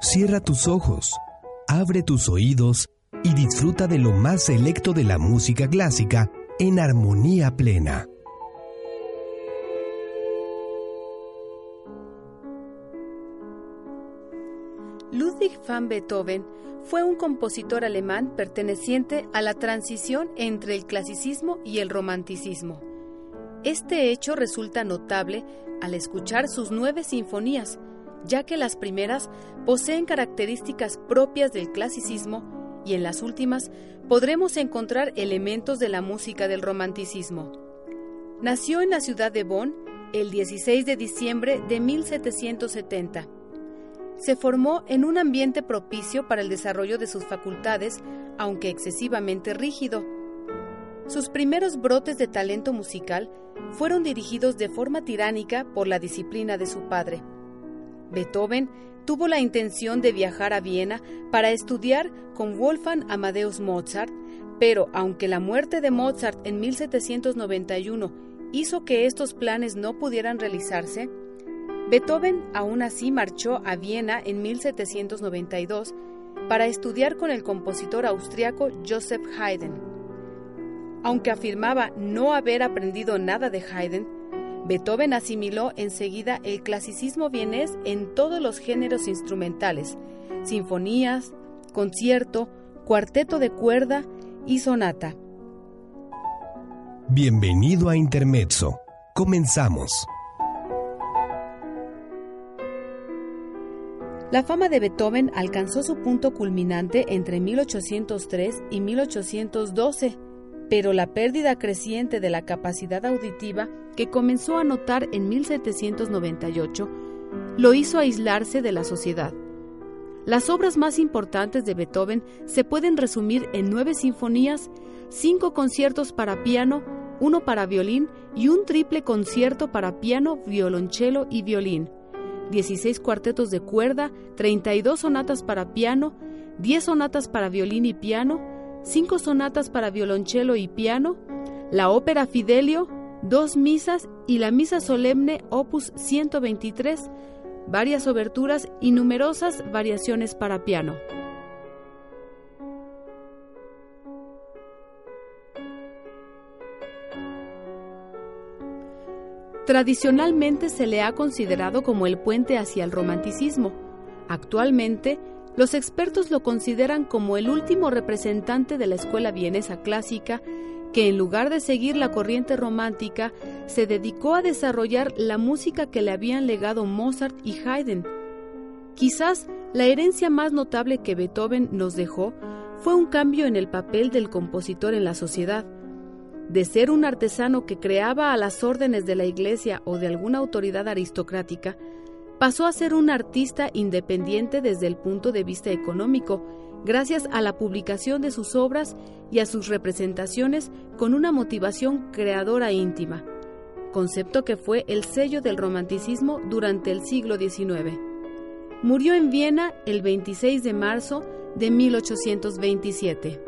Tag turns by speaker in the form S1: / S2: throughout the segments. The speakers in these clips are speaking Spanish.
S1: Cierra tus ojos, abre tus oídos y disfruta de lo más selecto de la música clásica en armonía plena.
S2: Ludwig van Beethoven fue un compositor alemán perteneciente a la transición entre el clasicismo y el romanticismo. Este hecho resulta notable al escuchar sus nueve sinfonías, ya que las primeras poseen características propias del clasicismo y en las últimas podremos encontrar elementos de la música del romanticismo. Nació en la ciudad de Bonn el 16 de diciembre de 1770. Se formó en un ambiente propicio para el desarrollo de sus facultades, aunque excesivamente rígido. Sus primeros brotes de talento musical fueron dirigidos de forma tiránica por la disciplina de su padre. Beethoven tuvo la intención de viajar a Viena para estudiar con Wolfgang Amadeus Mozart, pero aunque la muerte de Mozart en 1791 hizo que estos planes no pudieran realizarse, Beethoven aún así marchó a Viena en 1792 para estudiar con el compositor austriaco Joseph Haydn. Aunque afirmaba no haber aprendido nada de Haydn, Beethoven asimiló enseguida el clasicismo vienés en todos los géneros instrumentales, sinfonías, concierto, cuarteto de cuerda y sonata.
S1: Bienvenido a Intermezzo. Comenzamos.
S2: La fama de Beethoven alcanzó su punto culminante entre 1803 y 1812 pero la pérdida creciente de la capacidad auditiva que comenzó a notar en 1798 lo hizo aislarse de la sociedad. Las obras más importantes de Beethoven se pueden resumir en nueve sinfonías, cinco conciertos para piano, uno para violín y un triple concierto para piano, violonchelo y violín, 16 cuartetos de cuerda, 32 sonatas para piano, 10 sonatas para violín y piano, cinco sonatas para violonchelo y piano, la ópera Fidelio, dos misas y la misa solemne opus 123, varias oberturas y numerosas variaciones para piano. Tradicionalmente se le ha considerado como el puente hacia el romanticismo. Actualmente, los expertos lo consideran como el último representante de la escuela vienesa clásica que en lugar de seguir la corriente romántica, se dedicó a desarrollar la música que le habían legado Mozart y Haydn. Quizás la herencia más notable que Beethoven nos dejó fue un cambio en el papel del compositor en la sociedad. De ser un artesano que creaba a las órdenes de la iglesia o de alguna autoridad aristocrática, pasó a ser un artista independiente desde el punto de vista económico, gracias a la publicación de sus obras y a sus representaciones con una motivación creadora íntima, concepto que fue el sello del romanticismo durante el siglo XIX. Murió en Viena el 26 de marzo de 1827.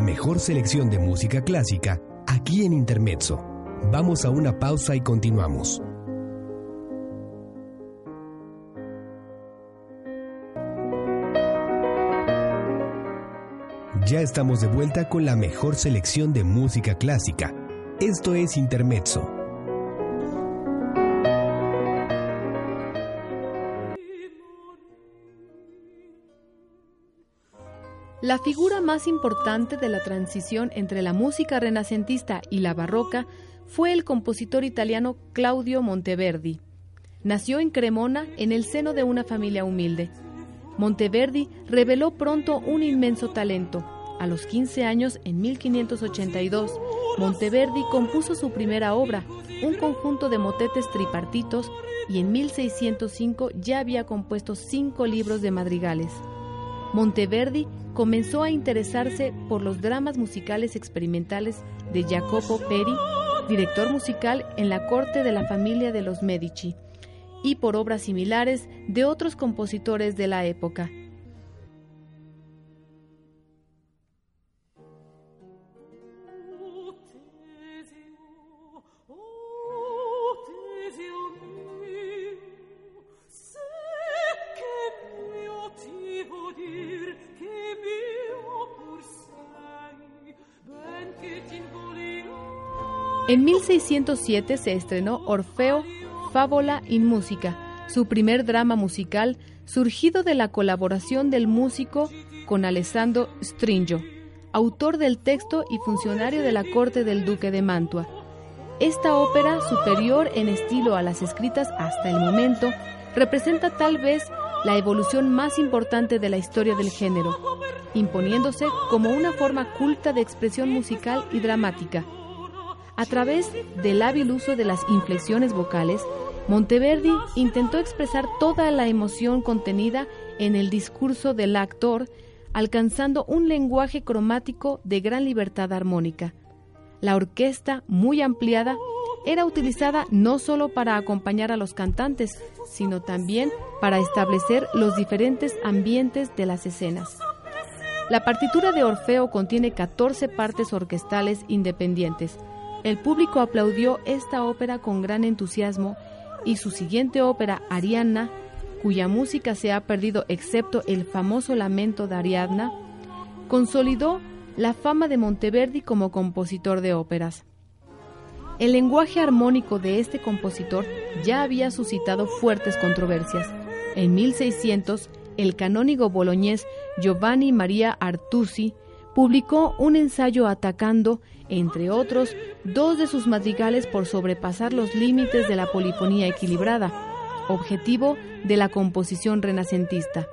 S1: La mejor selección de música clásica aquí en Intermezzo. Vamos a una pausa y continuamos. Ya estamos de vuelta con la mejor selección de música clásica. Esto es Intermezzo.
S2: La figura más importante de la transición entre la música renacentista y la barroca fue el compositor italiano Claudio Monteverdi. Nació en Cremona en el seno de una familia humilde. Monteverdi reveló pronto un inmenso talento. A los 15 años, en 1582, Monteverdi compuso su primera obra, un conjunto de motetes tripartitos, y en 1605 ya había compuesto cinco libros de madrigales. Monteverdi comenzó a interesarse por los dramas musicales experimentales de Jacopo Peri, director musical en la corte de la familia de los Medici, y por obras similares de otros compositores de la época. En 1607 se estrenó Orfeo, Fábula in Música, su primer drama musical surgido de la colaboración del músico con Alessandro Stringo, autor del texto y funcionario de la corte del duque de Mantua. Esta ópera, superior en estilo a las escritas hasta el momento, representa tal vez la evolución más importante de la historia del género, imponiéndose como una forma culta de expresión musical y dramática a través del hábil uso de las inflexiones vocales, Monteverdi intentó expresar toda la emoción contenida en el discurso del actor, alcanzando un lenguaje cromático de gran libertad armónica. La orquesta, muy ampliada, era utilizada no solo para acompañar a los cantantes, sino también para establecer los diferentes ambientes de las escenas. La partitura de Orfeo contiene 14 partes orquestales independientes, el público aplaudió esta ópera con gran entusiasmo y su siguiente ópera, Ariadna, cuya música se ha perdido excepto el famoso lamento de Ariadna, consolidó la fama de Monteverdi como compositor de óperas. El lenguaje armónico de este compositor ya había suscitado fuertes controversias. En 1600, el canónigo boloñés Giovanni Maria Artusi publicó un ensayo atacando, entre otros, dos de sus madrigales por sobrepasar los límites de la polifonía equilibrada, objetivo de la composición renacentista.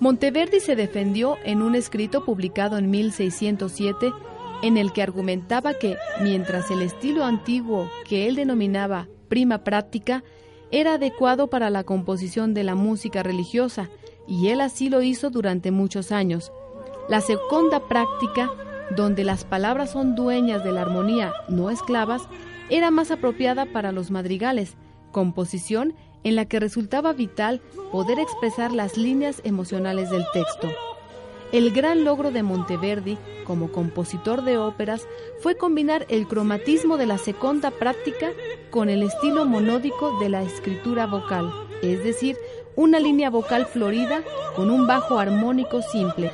S2: Monteverdi se defendió en un escrito publicado en 1607 en el que argumentaba que, mientras el estilo antiguo que él denominaba prima práctica era adecuado para la composición de la música religiosa, y él así lo hizo durante muchos años. La segunda práctica, donde las palabras son dueñas de la armonía, no esclavas, era más apropiada para los madrigales, composición en la que resultaba vital poder expresar las líneas emocionales del texto. El gran logro de Monteverdi como compositor de óperas fue combinar el cromatismo de la segunda práctica con el estilo monódico de la escritura vocal, es decir, una línea vocal florida con un bajo armónico simple.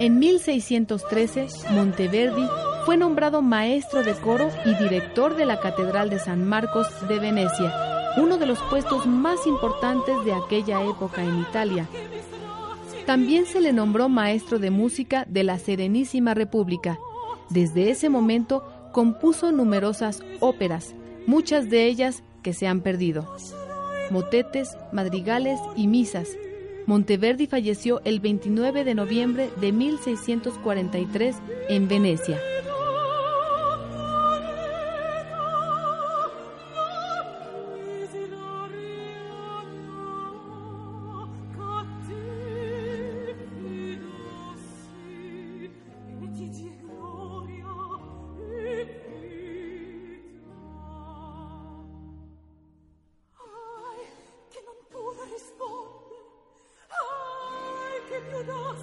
S2: En 1613, Monteverdi fue nombrado maestro de coro y director de la Catedral de San Marcos de Venecia, uno de los puestos más importantes de aquella época en Italia, también se le nombró maestro de música de la Serenísima República. Desde ese momento compuso numerosas óperas, muchas de ellas que se han perdido. Motetes, madrigales y misas. Monteverdi falleció el 29 de noviembre de 1643 en Venecia.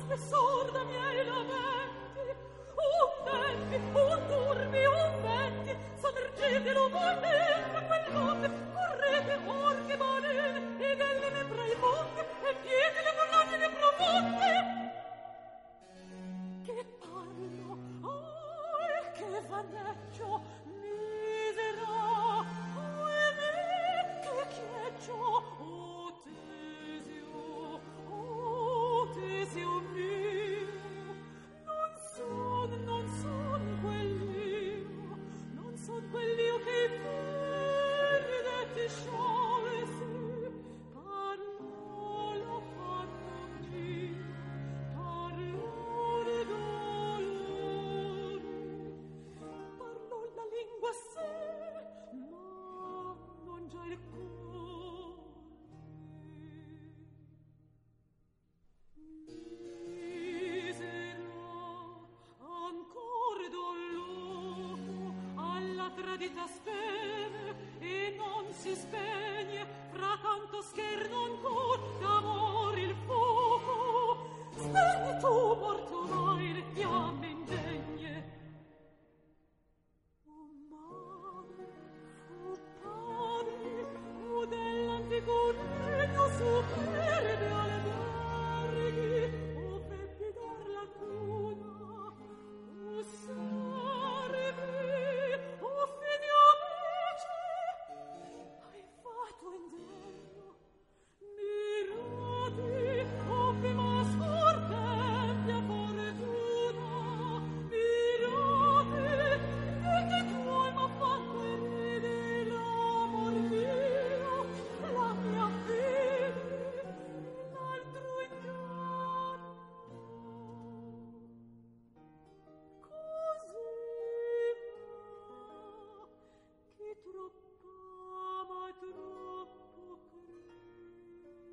S3: professor da miei lamenti o tempi, o turbi, o venti s'adergete lo quel nome correte orche balene ed elle ne praifonte e pietele con l'ogine profonde. Che parlo, oh, che vaneccio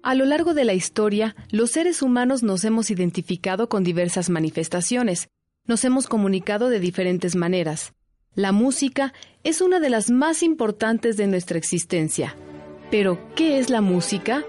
S2: A lo largo de la historia, los seres humanos nos hemos identificado con diversas manifestaciones, nos hemos comunicado de diferentes maneras. La música es una de las más importantes de nuestra existencia. Pero, ¿qué es la música?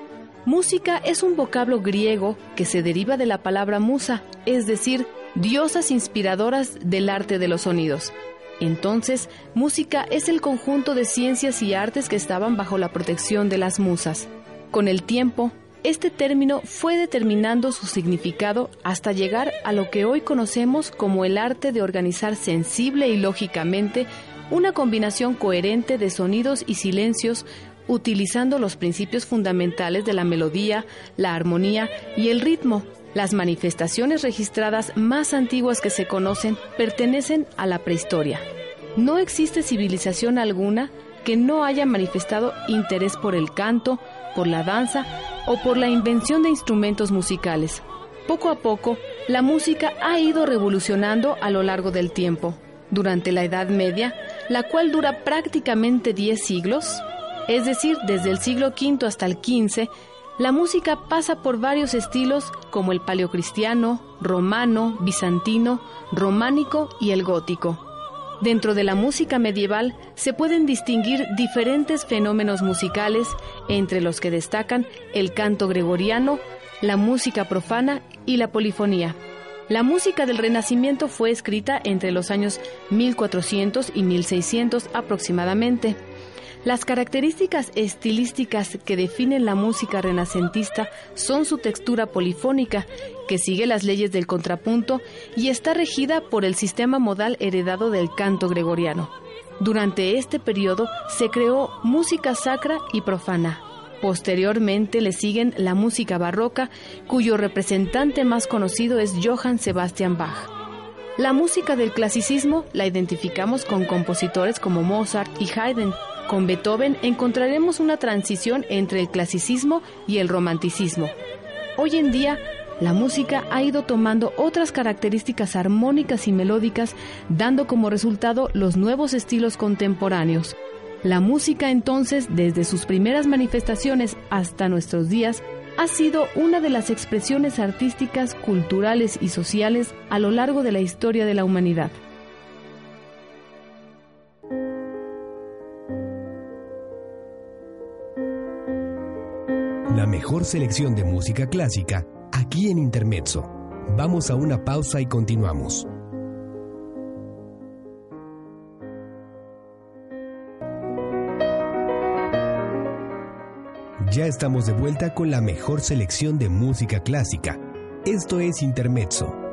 S2: Música es un vocablo griego que se deriva de la palabra musa, es decir, diosas inspiradoras del arte de los sonidos. Entonces, música es el conjunto de ciencias y artes que estaban bajo la protección de las musas. Con el tiempo, este término fue determinando su significado hasta llegar a lo que hoy conocemos como el arte de organizar sensible y lógicamente una combinación coherente de sonidos y silencios utilizando los principios fundamentales de la melodía, la armonía y el ritmo. Las manifestaciones registradas más antiguas que se conocen pertenecen a la prehistoria. No existe civilización alguna que no haya manifestado interés por el canto, por la danza o por la invención de instrumentos musicales. Poco a poco, la música ha ido revolucionando a lo largo del tiempo. Durante la Edad Media, la cual dura prácticamente 10 siglos, es decir, desde el siglo V hasta el XV, la música pasa por varios estilos como el paleocristiano, romano, bizantino, románico y el gótico. Dentro de la música medieval se pueden distinguir diferentes fenómenos musicales, entre los que destacan el canto gregoriano, la música profana y la polifonía. La música del Renacimiento fue escrita entre los años 1400 y 1600 aproximadamente. Las características estilísticas que definen la música renacentista son su textura polifónica, que sigue las leyes del contrapunto y está regida por el sistema modal heredado del canto gregoriano. Durante este periodo se creó música sacra y profana. Posteriormente le siguen la música barroca, cuyo representante más conocido es Johann Sebastian Bach. La música del clasicismo la identificamos con compositores como Mozart y Haydn, con Beethoven encontraremos una transición entre el clasicismo y el romanticismo. Hoy en día, la música ha ido tomando otras características armónicas y melódicas, dando como resultado los nuevos estilos contemporáneos. La música entonces, desde sus primeras manifestaciones hasta nuestros días, ha sido una de las expresiones artísticas, culturales y sociales a lo largo de la historia de la humanidad.
S1: mejor selección de música clásica aquí en Intermezzo. Vamos a una pausa y continuamos. Ya estamos de vuelta con la mejor selección de música clásica. Esto es Intermezzo.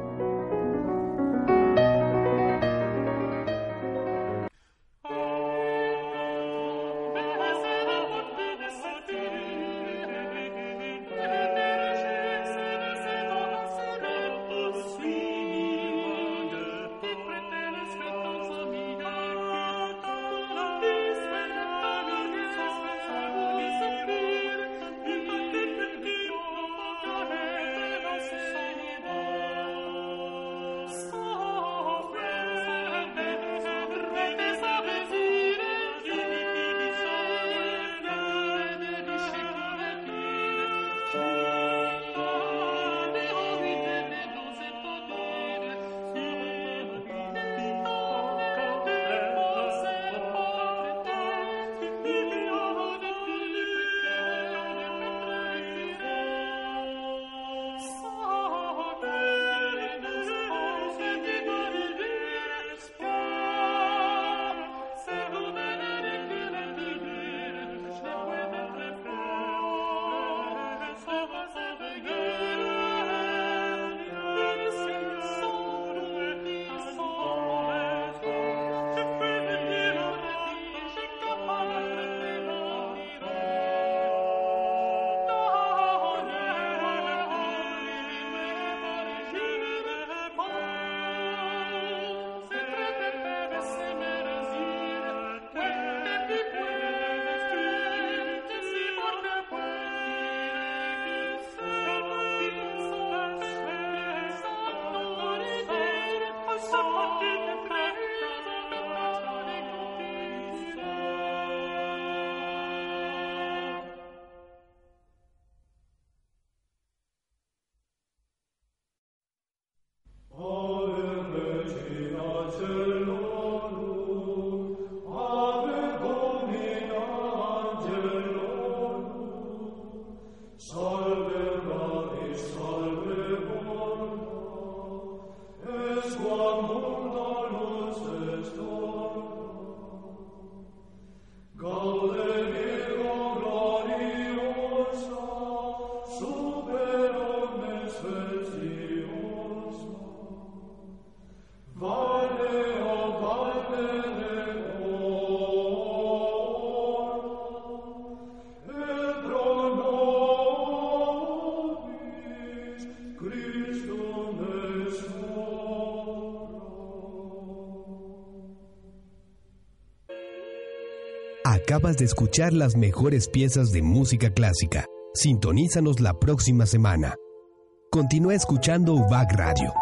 S1: Acabas de escuchar las mejores piezas de música clásica. Sintonízanos la próxima semana. Continúa escuchando UBAC Radio.